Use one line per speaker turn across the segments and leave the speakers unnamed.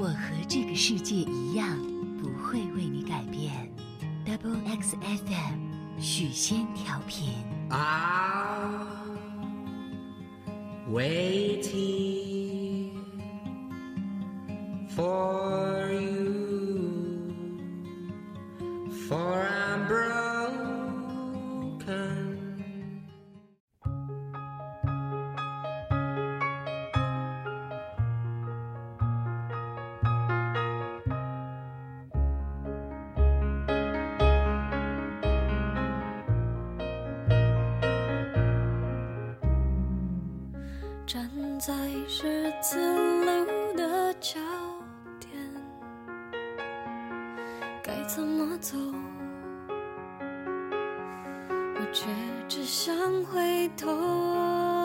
我和这个世界一样，不会为你改变。Double X FM，许仙调频。
啊，waiting for。
却只想回头。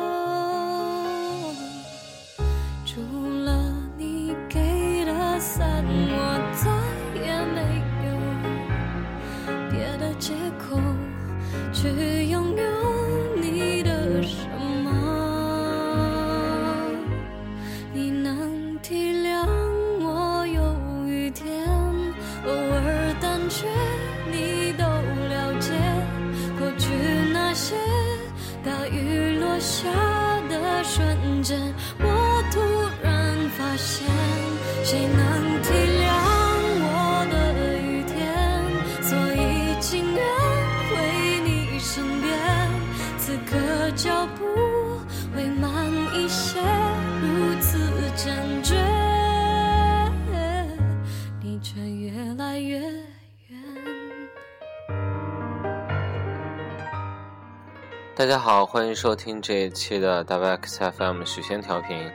大
家好，欢迎收听这一期的 w X FM 许仙调频。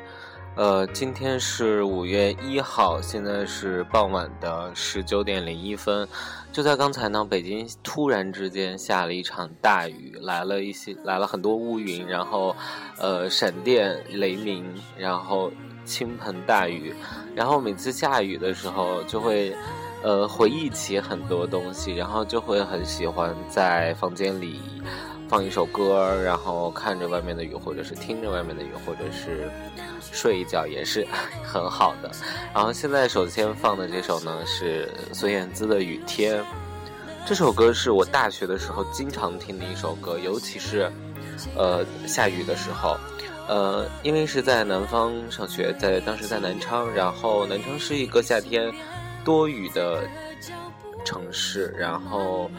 呃，今天是五月一号，现在是傍晚的十九点零一分。就在刚才呢，北京突然之间下了一场大雨，来了一些，来了很多乌云，然后，呃，闪电、雷鸣，然后倾盆大雨。然后每次下雨的时候，就会，呃，回忆起很多东西，然后就会很喜欢在房间里。放一首歌，然后看着外面的雨，或者是听着外面的雨，或者是睡一觉，也是很好的。然后现在首先放的这首呢是孙燕姿的《雨天》，这首歌是我大学的时候经常听的一首歌，尤其是呃下雨的时候。呃，因为是在南方上学，在当时在南昌，然后南昌是一个夏天多雨的。城市，然后，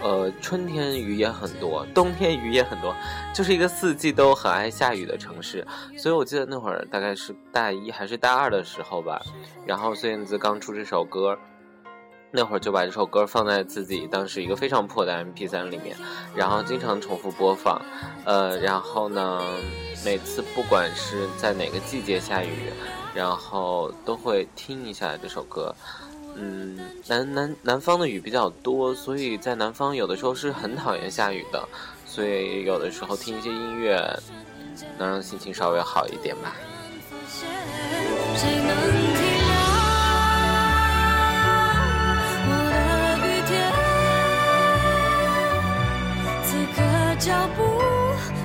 呃，春天雨也很多，冬天雨也很多，就是一个四季都很爱下雨的城市。所以我记得那会儿大概是大一还是大二的时候吧，然后孙燕姿刚出这首歌，那会儿就把这首歌放在自己当时一个非常破的 MP3 里面，然后经常重复播放。呃，然后呢，每次不管是在哪个季节下雨，然后都会听一下这首歌。嗯，南南南方的雨比较多，所以在南方有的时候是很讨厌下雨的，所以有的时候听一些音乐，能让心情稍微好一点吧。
此刻脚步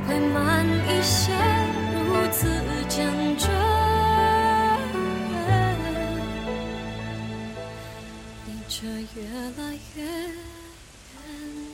会慢一些，如此却越来越远。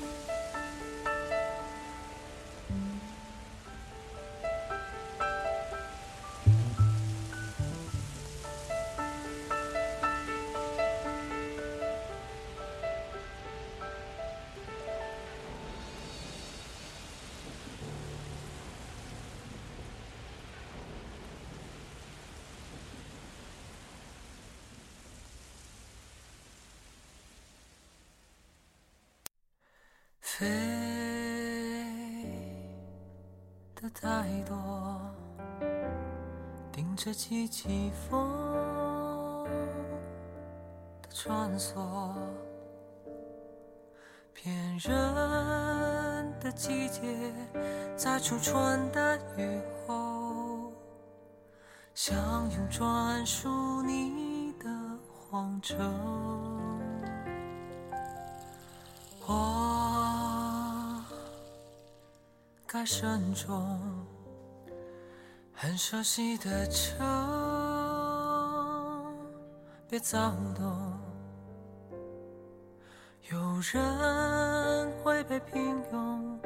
飞的太多，顶着季季风的穿梭，骗人的季节，在初春的雨后，相拥专属你的荒丘。我该慎重，很熟悉的车，别躁动。有人会被平庸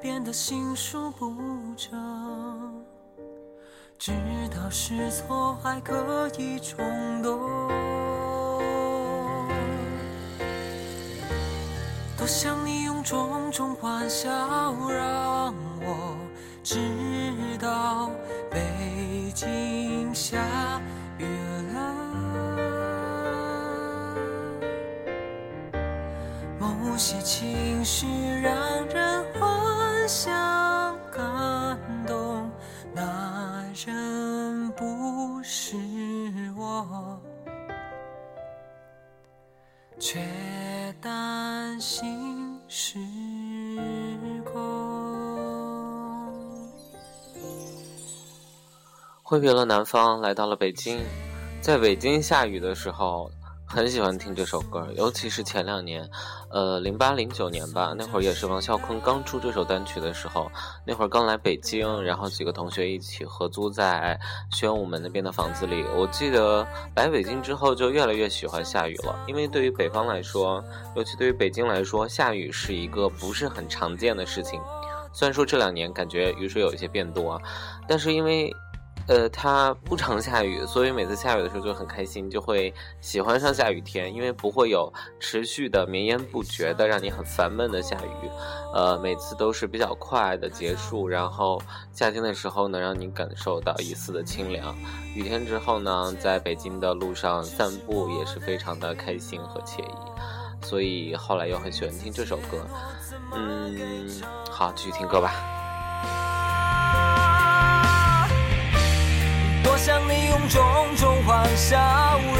变得心术不正，知道是错还可以冲动。多想你用种种欢笑让直到北京下雨了。某些情绪让人幻想感动，那人不是我，却担心失
挥别了南方，来到了北京。在北京下雨的时候，很喜欢听这首歌，尤其是前两年，呃，零八零九年吧，那会儿也是王啸坤刚出这首单曲的时候，那会儿刚来北京，然后几个同学一起合租在宣武门那边的房子里。我记得来北京之后就越来越喜欢下雨了，因为对于北方来说，尤其对于北京来说，下雨是一个不是很常见的事情。虽然说这两年感觉雨水有一些变多，但是因为。呃，它不常下雨，所以每次下雨的时候就很开心，就会喜欢上下雨天，因为不会有持续的绵延不绝的让你很烦闷的下雨，呃，每次都是比较快的结束，然后夏天的时候能让你感受到一丝的清凉，雨天之后呢，在北京的路上散步也是非常的开心和惬意，所以后来又很喜欢听这首歌，嗯，好，继续听歌吧。
笑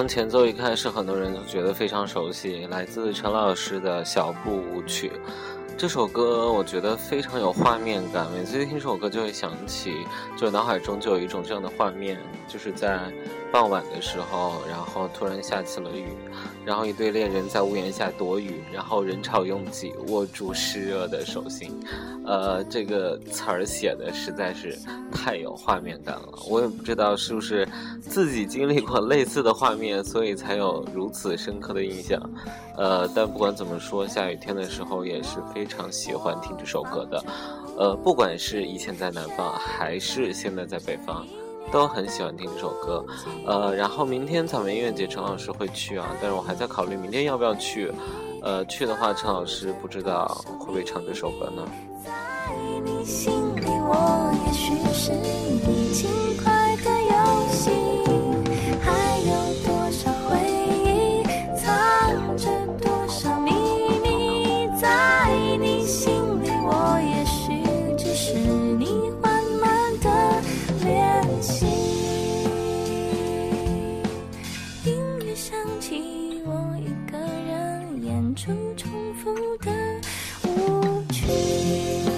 从前奏一开始很多人都觉得非常熟悉，来自陈老师的小步舞曲。这首歌我觉得非常有画面感，每次听这首歌就会想起，就脑海中就有一种这样的画面，就是在傍晚的时候，然后突然下起了雨，然后一对恋人在屋檐下躲雨，然后人潮拥挤，握住湿热的手心。呃，这个词儿写的实在是太有画面感了，我也不知道是不是自己经历过类似的画面，所以才有如此深刻的印象。呃，但不管怎么说，下雨天的时候也是非常喜欢听这首歌的。呃，不管是以前在南方，还是现在在北方，都很喜欢听这首歌。呃，然后明天草莓音乐节，陈老师会去啊，但是我还在考虑明天要不要去。呃，去的话，陈老师不知道会不会唱这首歌呢？
在你心里，我也许是你我一个人演出重复的舞曲。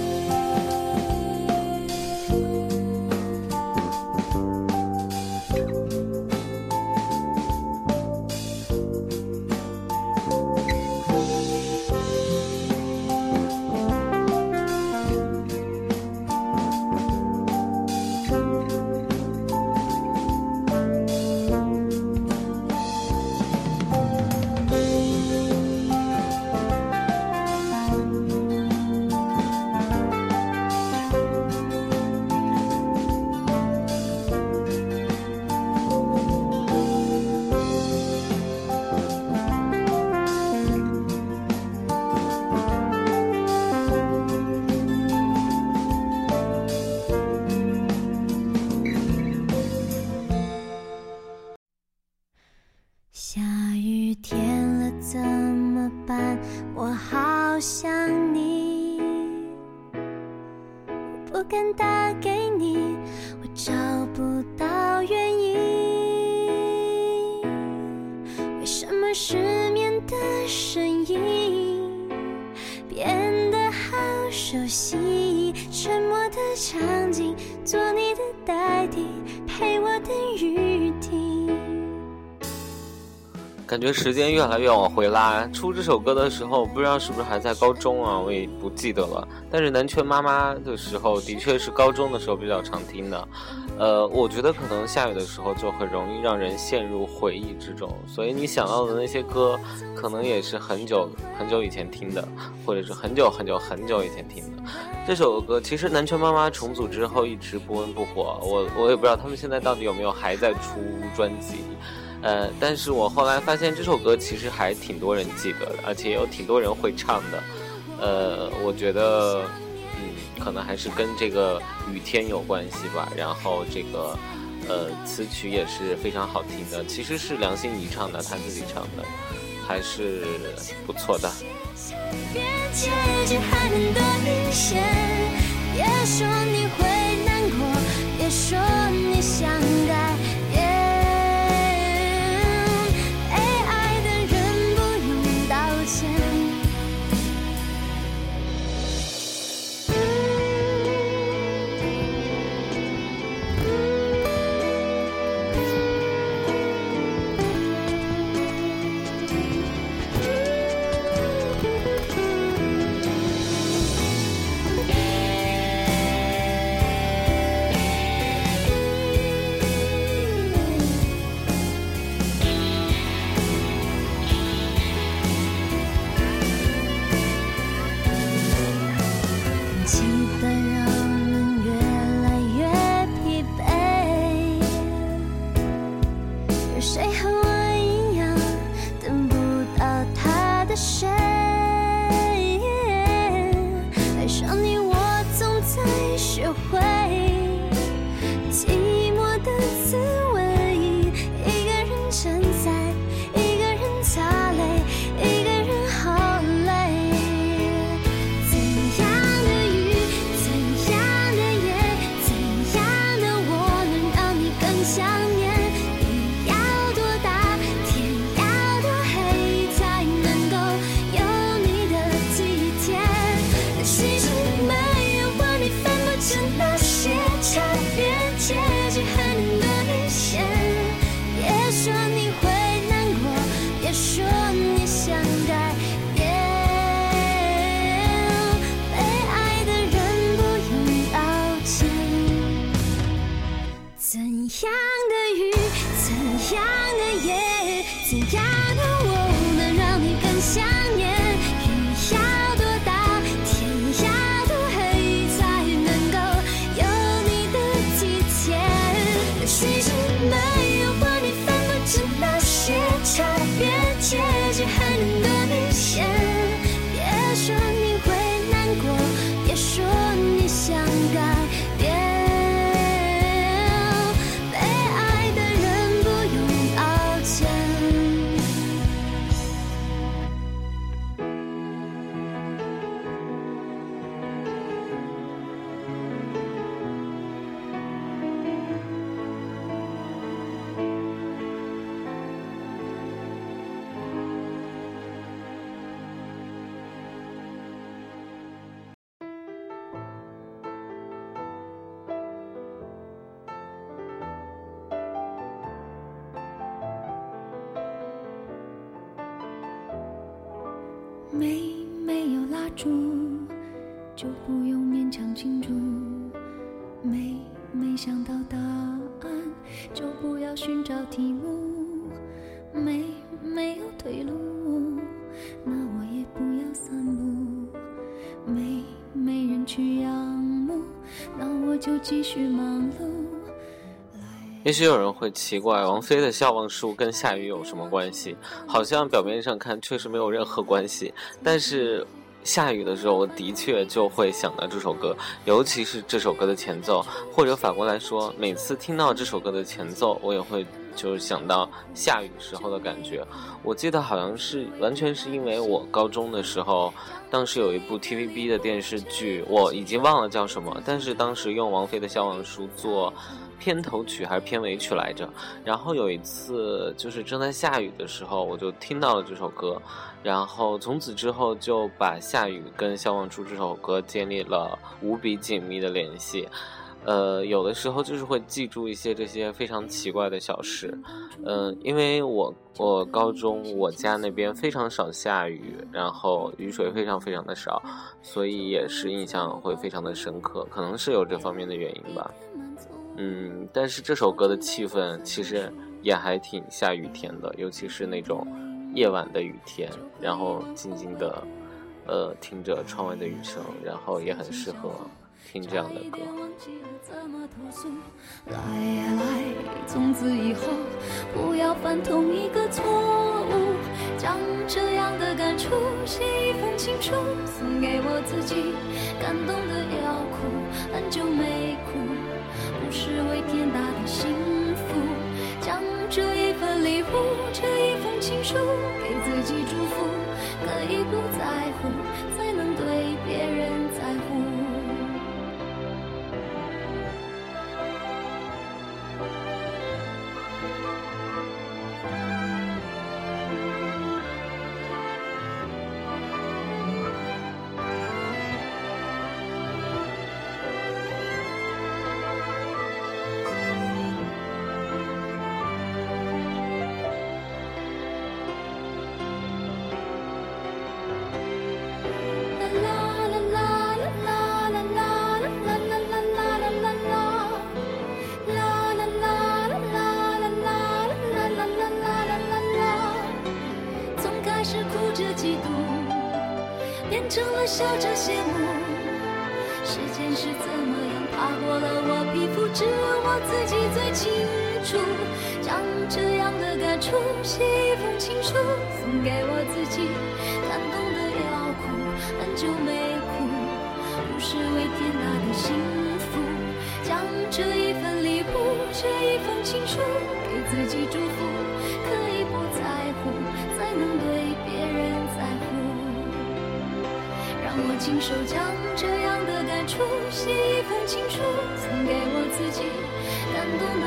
伴？我好想你，不敢打给你，我找不到原因。为什么失眠的声音变得好熟悉？沉默的场景，做你
感觉时间越来越往回拉。出这首歌的时候，不知道是不是还在高中啊，我也不记得了。但是南拳妈妈的时候，的确是高中的时候比较常听的。呃，我觉得可能下雨的时候就很容易让人陷入回忆之中，所以你想到的那些歌，可能也是很久很久以前听的，或者是很久很久很久以前听的。这首歌其实南拳妈妈重组之后一直不温不火，我我也不知道他们现在到底有没有还在出专辑。呃，但是我后来发现这首歌其实还挺多人记得的，而且有挺多人会唱的。呃，我觉得，嗯，可能还是跟这个雨天有关系吧。然后这个，呃，词曲也是非常好听的，其实是梁心颐唱的，她自己唱的，还是不错的。
别，说你会难过，别说你想改没有蜡烛，就不用勉强庆祝。没没想到答案，就不要寻找题目。没没有退路，那我也不要散步。没没人去仰慕，那我就继续忙碌。
也许有人会奇怪，王菲的《笑忘书》跟下雨有什么关系？好像表面上看确实没有任何关系，但是下雨的时候，我的确就会想到这首歌，尤其是这首歌的前奏，或者反过来说，每次听到这首歌的前奏，我也会就是想到下雨时候的感觉。我记得好像是完全是因为我高中的时候，当时有一部 TVB 的电视剧，我已经忘了叫什么，但是当时用王菲的《笑忘书》做。片头曲还是片尾曲来着？然后有一次就是正在下雨的时候，我就听到了这首歌，然后从此之后就把下雨跟《笑忘书》这首歌建立了无比紧密的联系。呃，有的时候就是会记住一些这些非常奇怪的小事。嗯、因为我我高中我家那边非常少下雨，然后雨水非常非常的少，所以也是印象会非常的深刻，可能是有这方面的原因吧。嗯，但是这首歌的气氛其实也还挺下雨天的，尤其是那种夜晚的雨天，然后静静的，呃，听着窗外的雨声，然后也很适合听这样的歌。
来呀来，从此以后不要犯同一个错误，将这样的感触写一封情书送给我自己，感动的要哭，很久没哭，不是为天大的幸福，将这一份礼物，这一封情书给自己祝福，可以不在乎，才能对别人笑着羡慕。时间是怎么样爬过了我皮肤，只有我自己最清楚。将这样的感触写一封情书，送给我自己，感动的要哭，很久没哭，不是为天大的幸福。将这一份礼物，这一封情书，给自己祝福，亲手将这样的感触写一封情书，送给我自己，感动的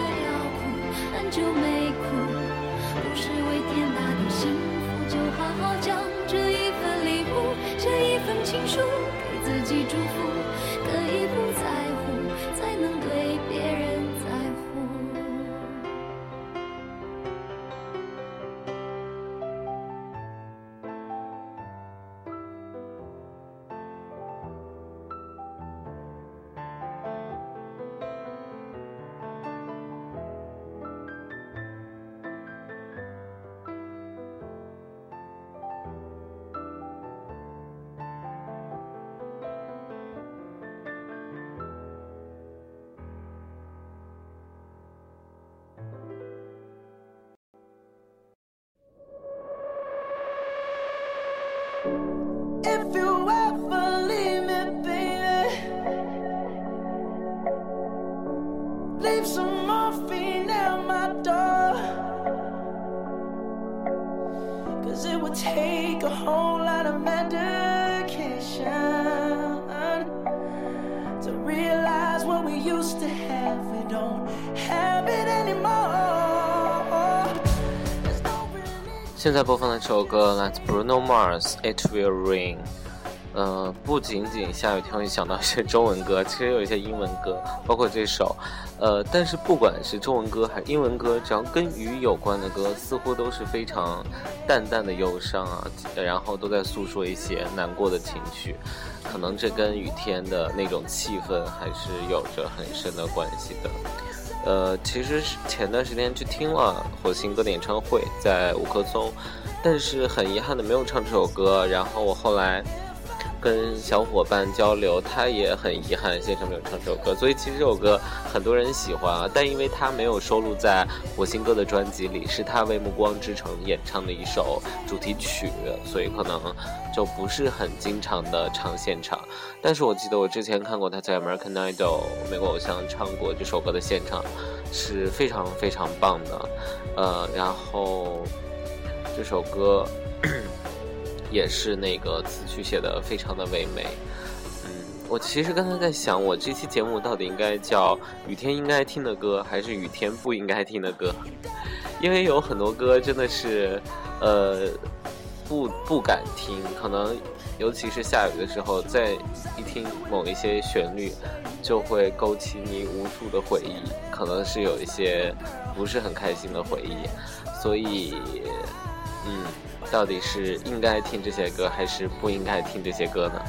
lot of medication to realize what we used to have. We don't have it anymore. There's no relief.
现在播放的这首歌来自 Bruno Mars，《It Will Rain》。 呃，不仅仅下雨天会想到一些中文歌，其实有一些英文歌，包括这首。呃，但是不管是中文歌还是英文歌，只要跟雨有关的歌，似乎都是非常淡淡的忧伤啊，然后都在诉说一些难过的情绪。可能这跟雨天的那种气氛还是有着很深的关系的。呃，其实前段时间去听了火星哥的演唱会，在五棵松，但是很遗憾的没有唱这首歌。然后我后来跟小伙伴交流，他也很遗憾现场没有唱这首歌。所以其实这首歌很多人喜欢啊，但因为他没有收录在火星哥的专辑里，是他为《暮光之城》演唱的一首主题曲，所以可能就不是很经常的唱现场。但是我记得我之前看过他在 American Idol 美国偶像唱过这首歌的现场，是非常非常棒的。呃，然后这首歌也是那个词曲写的非常的唯美。嗯，我其实刚才在想，我这期节目到底应该叫雨天应该听的歌，还是雨天不应该听的歌？因为有很多歌真的是，呃，不不敢听，可能尤其是下雨的时候，在一听某一些旋律，就会勾起你无数的回忆，可能是有一些不是很开心的回忆，所以，嗯，到底是应该听这些歌，还是不应该听这些歌呢？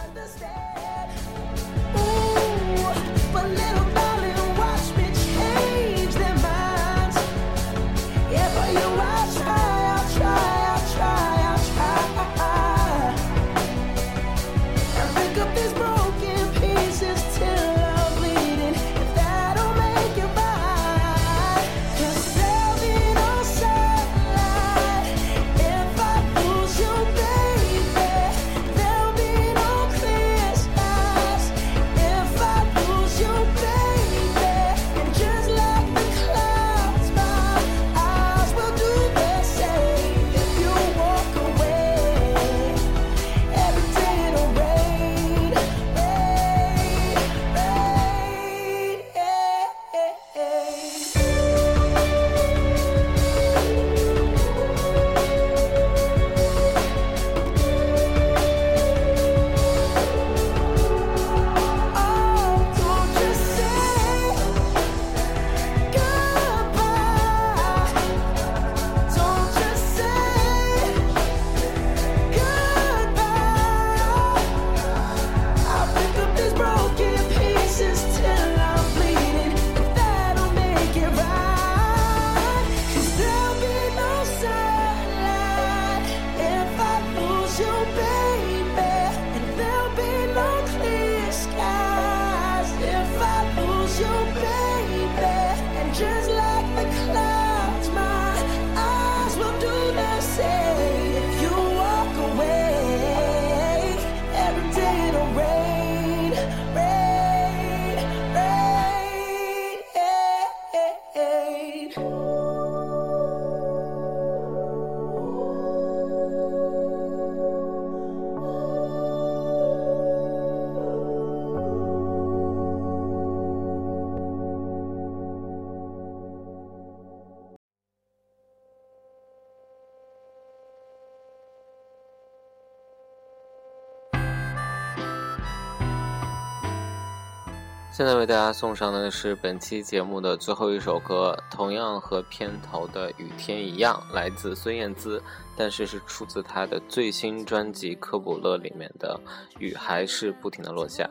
现在为大家送上的是本期节目的最后一首歌，同样和片头的《雨天》一样，来自孙燕姿，但是是出自她的最新专辑《科普勒》里面的《雨还是不停的落下》。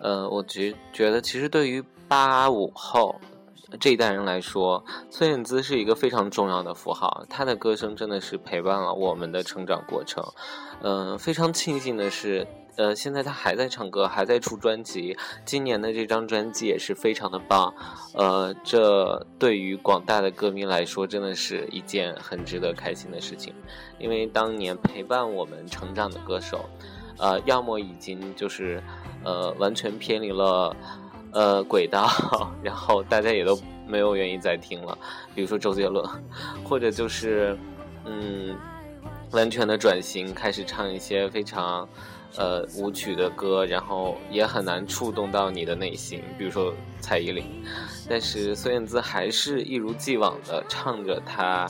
呃，我觉觉得其实对于八五后这一代人来说，孙燕姿是一个非常重要的符号，她的歌声真的是陪伴了我们的成长过程。嗯、非常庆幸的是，
呃，现在他还在唱歌，还在出专辑。今年的这张专辑也是非常的棒，呃，这对于广大的歌迷来说，真的是一件很值得开心的事情。因为当年陪伴我们成长的歌手，呃，要么已经就是呃完全偏离了呃轨道，然后大家也都没有愿意再听了。比如说周杰伦，或者就是嗯完全的转型，开始唱一些非常。呃，舞曲的歌，然后也很难触动到你的内心。比如说蔡依林，但是孙燕姿还是一如既往的唱着她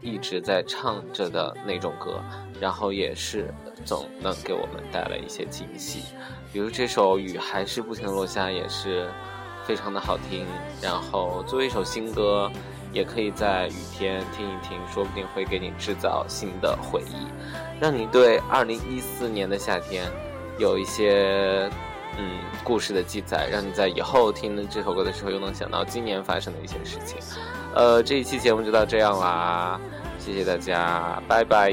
一直在唱着的那种歌，然后也是总能给我们带来一些惊喜。比如这首雨还是不停落下，也是非常的好听。然后作为一首新歌。也可以在雨天听一听，说不定会给你制造新的回忆，让你对二零一四年的夏天有一些嗯故事的记载，让你在以后听这首歌的时候又能想到今年发生的一些事情。呃，这一期节目就到这样啦，谢谢大家，拜拜。